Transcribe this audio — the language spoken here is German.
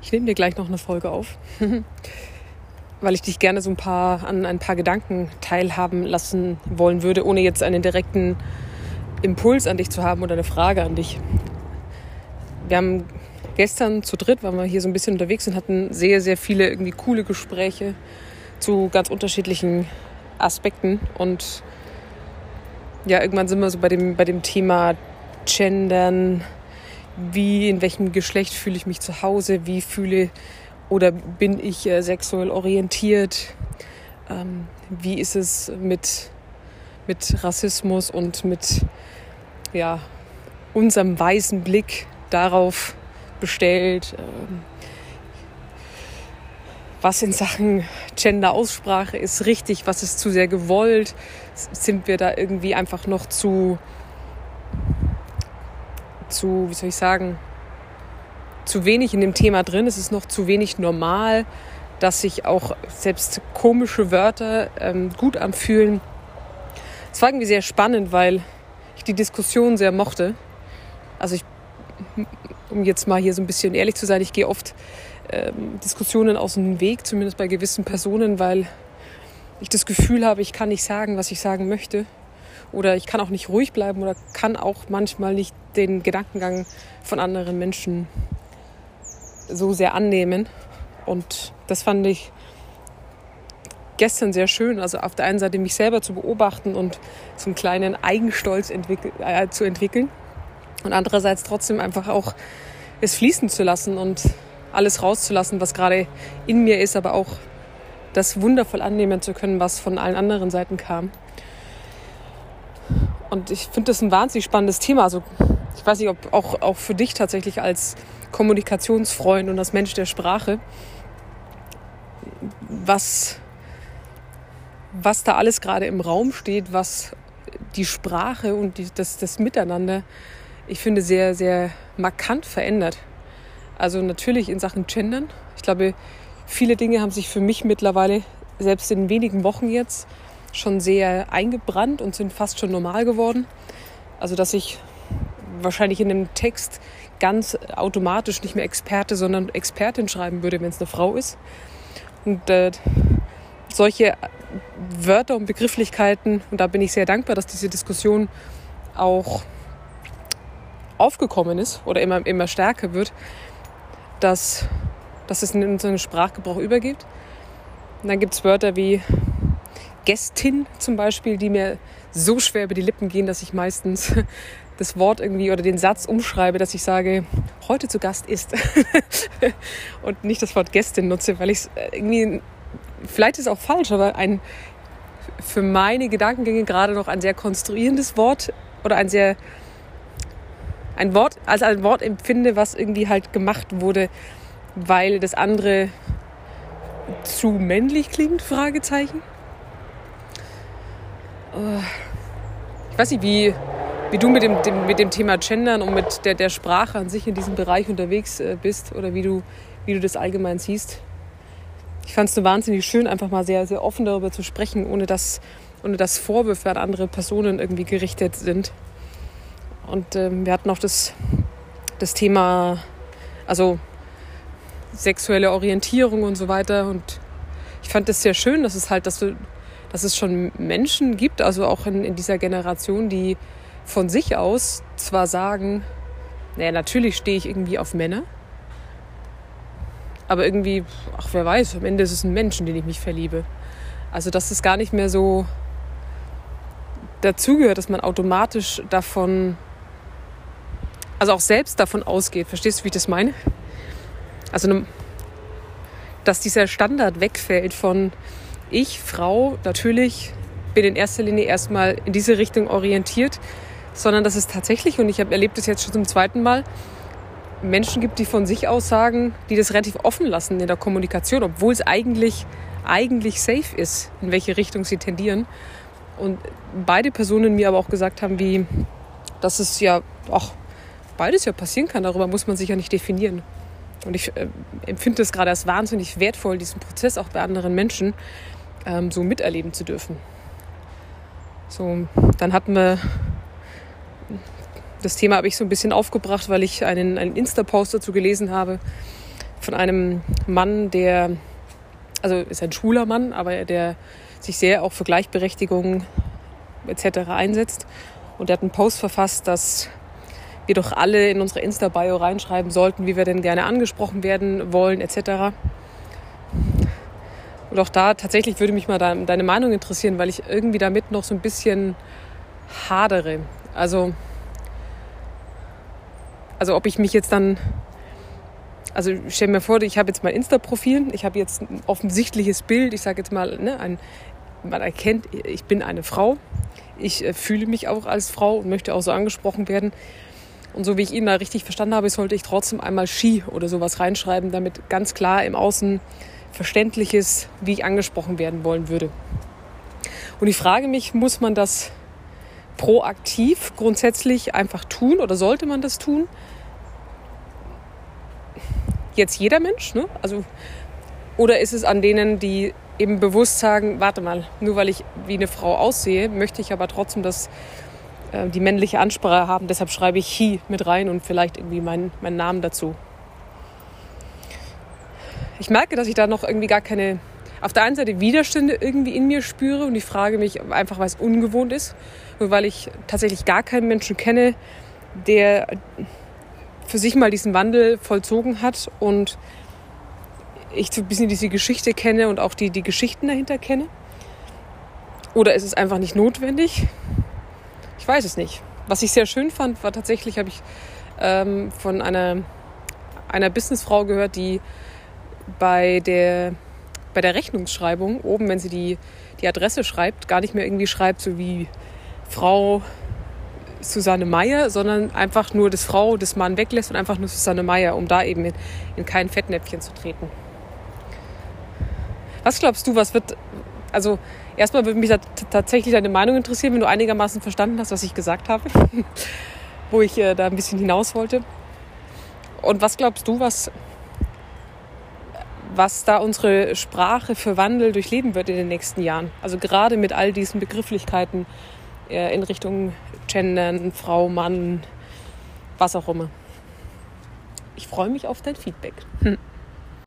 Ich nehme dir gleich noch eine Folge auf, weil ich dich gerne so ein paar an ein paar Gedanken teilhaben lassen wollen würde, ohne jetzt einen direkten Impuls an dich zu haben oder eine Frage an dich. Wir haben gestern zu dritt, waren wir hier so ein bisschen unterwegs und hatten sehr, sehr viele irgendwie coole Gespräche zu ganz unterschiedlichen Aspekten. Und ja, irgendwann sind wir so bei dem, bei dem Thema Gendern, wie, in welchem Geschlecht fühle ich mich zu Hause, wie fühle oder bin ich äh, sexuell orientiert, ähm, wie ist es mit, mit Rassismus und mit ja, unserem weißen Blick darauf bestellt, ähm, was in Sachen Gender-Aussprache ist richtig, was ist zu sehr gewollt, sind wir da irgendwie einfach noch zu zu, wie soll ich sagen, zu wenig in dem Thema drin. Es ist noch zu wenig normal, dass sich auch selbst komische Wörter ähm, gut anfühlen. Es war irgendwie sehr spannend, weil ich die Diskussion sehr mochte. Also ich, um jetzt mal hier so ein bisschen ehrlich zu sein, ich gehe oft ähm, Diskussionen aus dem Weg, zumindest bei gewissen Personen, weil ich das Gefühl habe, ich kann nicht sagen, was ich sagen möchte. Oder ich kann auch nicht ruhig bleiben oder kann auch manchmal nicht den Gedankengang von anderen Menschen so sehr annehmen. Und das fand ich gestern sehr schön. Also auf der einen Seite mich selber zu beobachten und einen kleinen Eigenstolz entwickl äh, zu entwickeln. Und andererseits trotzdem einfach auch es fließen zu lassen und alles rauszulassen, was gerade in mir ist, aber auch das wundervoll annehmen zu können, was von allen anderen Seiten kam. Und ich finde das ein wahnsinnig spannendes Thema. Also ich weiß nicht, ob auch, auch für dich tatsächlich als Kommunikationsfreund und als Mensch der Sprache, was, was da alles gerade im Raum steht, was die Sprache und die, das, das Miteinander, ich finde, sehr, sehr markant verändert. Also natürlich in Sachen Gendern. Ich glaube, viele Dinge haben sich für mich mittlerweile, selbst in wenigen Wochen jetzt, schon sehr eingebrannt und sind fast schon normal geworden. Also dass ich wahrscheinlich in einem Text ganz automatisch nicht mehr Experte, sondern Expertin schreiben würde, wenn es eine Frau ist. Und äh, solche Wörter und Begrifflichkeiten, und da bin ich sehr dankbar, dass diese Diskussion auch aufgekommen ist oder immer, immer stärker wird, dass, dass es in unseren Sprachgebrauch übergeht. Und dann gibt es Wörter wie Gästin zum Beispiel, die mir so schwer über die Lippen gehen, dass ich meistens das Wort irgendwie oder den Satz umschreibe, dass ich sage, heute zu Gast ist. und nicht das Wort Gästin nutze, weil ich es äh, irgendwie, vielleicht ist es auch falsch, aber ein für meine Gedankengänge gerade noch ein sehr konstruierendes Wort oder ein sehr ein Wort als ein Wort empfinde, was irgendwie halt gemacht wurde, weil das andere zu männlich klingt, Fragezeichen. Ich weiß nicht, wie, wie du mit dem, dem, mit dem Thema Gendern und mit der, der Sprache an sich in diesem Bereich unterwegs äh, bist oder wie du, wie du das allgemein siehst. Ich fand es so wahnsinnig schön, einfach mal sehr, sehr offen darüber zu sprechen, ohne dass, ohne dass Vorwürfe an andere Personen irgendwie gerichtet sind. Und ähm, wir hatten auch das, das Thema, also sexuelle Orientierung und so weiter. Und ich fand das sehr schön, dass es halt, dass du dass es schon Menschen gibt, also auch in, in dieser Generation, die von sich aus zwar sagen, naja, natürlich stehe ich irgendwie auf Männer, aber irgendwie, ach wer weiß, am Ende ist es ein Mensch, in den ich mich verliebe. Also dass es gar nicht mehr so dazugehört, dass man automatisch davon, also auch selbst davon ausgeht. Verstehst du, wie ich das meine? Also, dass dieser Standard wegfällt von, ich, Frau, natürlich bin in erster Linie erstmal in diese Richtung orientiert, sondern dass es tatsächlich, und ich habe erlebt es jetzt schon zum zweiten Mal, Menschen gibt, die von sich aus sagen, die das relativ offen lassen in der Kommunikation, obwohl es eigentlich, eigentlich safe ist, in welche Richtung sie tendieren. Und beide Personen mir aber auch gesagt haben, wie, dass es ja auch beides ja passieren kann, darüber muss man sich ja nicht definieren. Und ich äh, empfinde es gerade als wahnsinnig wertvoll, diesen Prozess auch bei anderen Menschen, ähm, so miterleben zu dürfen. So, dann hatten wir das Thema habe ich so ein bisschen aufgebracht, weil ich einen, einen Insta-Post dazu gelesen habe von einem Mann, der, also ist ein schwuler Mann, aber der sich sehr auch für Gleichberechtigung etc. einsetzt. Und der hat einen Post verfasst, dass wir doch alle in unsere Insta-Bio reinschreiben sollten, wie wir denn gerne angesprochen werden wollen etc. Und auch da tatsächlich würde mich mal deine Meinung interessieren, weil ich irgendwie damit noch so ein bisschen hadere. Also, also ob ich mich jetzt dann, also stell mir vor, ich habe jetzt mein Insta-Profil, ich habe jetzt ein offensichtliches Bild, ich sage jetzt mal, ne, ein, man erkennt, ich bin eine Frau, ich äh, fühle mich auch als Frau und möchte auch so angesprochen werden. Und so wie ich ihn da richtig verstanden habe, sollte ich trotzdem einmal Ski oder sowas reinschreiben, damit ganz klar im Außen verständlich ist, wie ich angesprochen werden wollen würde. Und ich frage mich, muss man das proaktiv grundsätzlich einfach tun oder sollte man das tun? Jetzt jeder Mensch, ne? Also, oder ist es an denen, die eben bewusst sagen, warte mal, nur weil ich wie eine Frau aussehe, möchte ich aber trotzdem das, äh, die männliche Ansprache haben. Deshalb schreibe ich He mit rein und vielleicht irgendwie meinen, meinen Namen dazu. Ich merke, dass ich da noch irgendwie gar keine, auf der einen Seite Widerstände irgendwie in mir spüre und ich frage mich einfach, weil es ungewohnt ist, nur weil ich tatsächlich gar keinen Menschen kenne, der für sich mal diesen Wandel vollzogen hat und ich so ein bisschen diese Geschichte kenne und auch die, die Geschichten dahinter kenne? Oder ist es einfach nicht notwendig? Ich weiß es nicht. Was ich sehr schön fand, war tatsächlich, habe ich ähm, von einer, einer Businessfrau gehört, die bei der, bei der Rechnungsschreibung oben, wenn sie die, die Adresse schreibt, gar nicht mehr irgendwie schreibt, so wie Frau Susanne Meyer, sondern einfach nur das Frau, das Mann weglässt und einfach nur Susanne Meyer, um da eben in, in kein Fettnäpfchen zu treten. Was glaubst du, was wird, also erstmal würde mich tatsächlich deine Meinung interessieren, wenn du einigermaßen verstanden hast, was ich gesagt habe, wo ich äh, da ein bisschen hinaus wollte. Und was glaubst du, was, was da unsere Sprache für Wandel durchleben wird in den nächsten Jahren? Also gerade mit all diesen Begrifflichkeiten äh, in Richtung Gendern, Frau, Mann, was auch immer. Ich freue mich auf dein Feedback. Hm.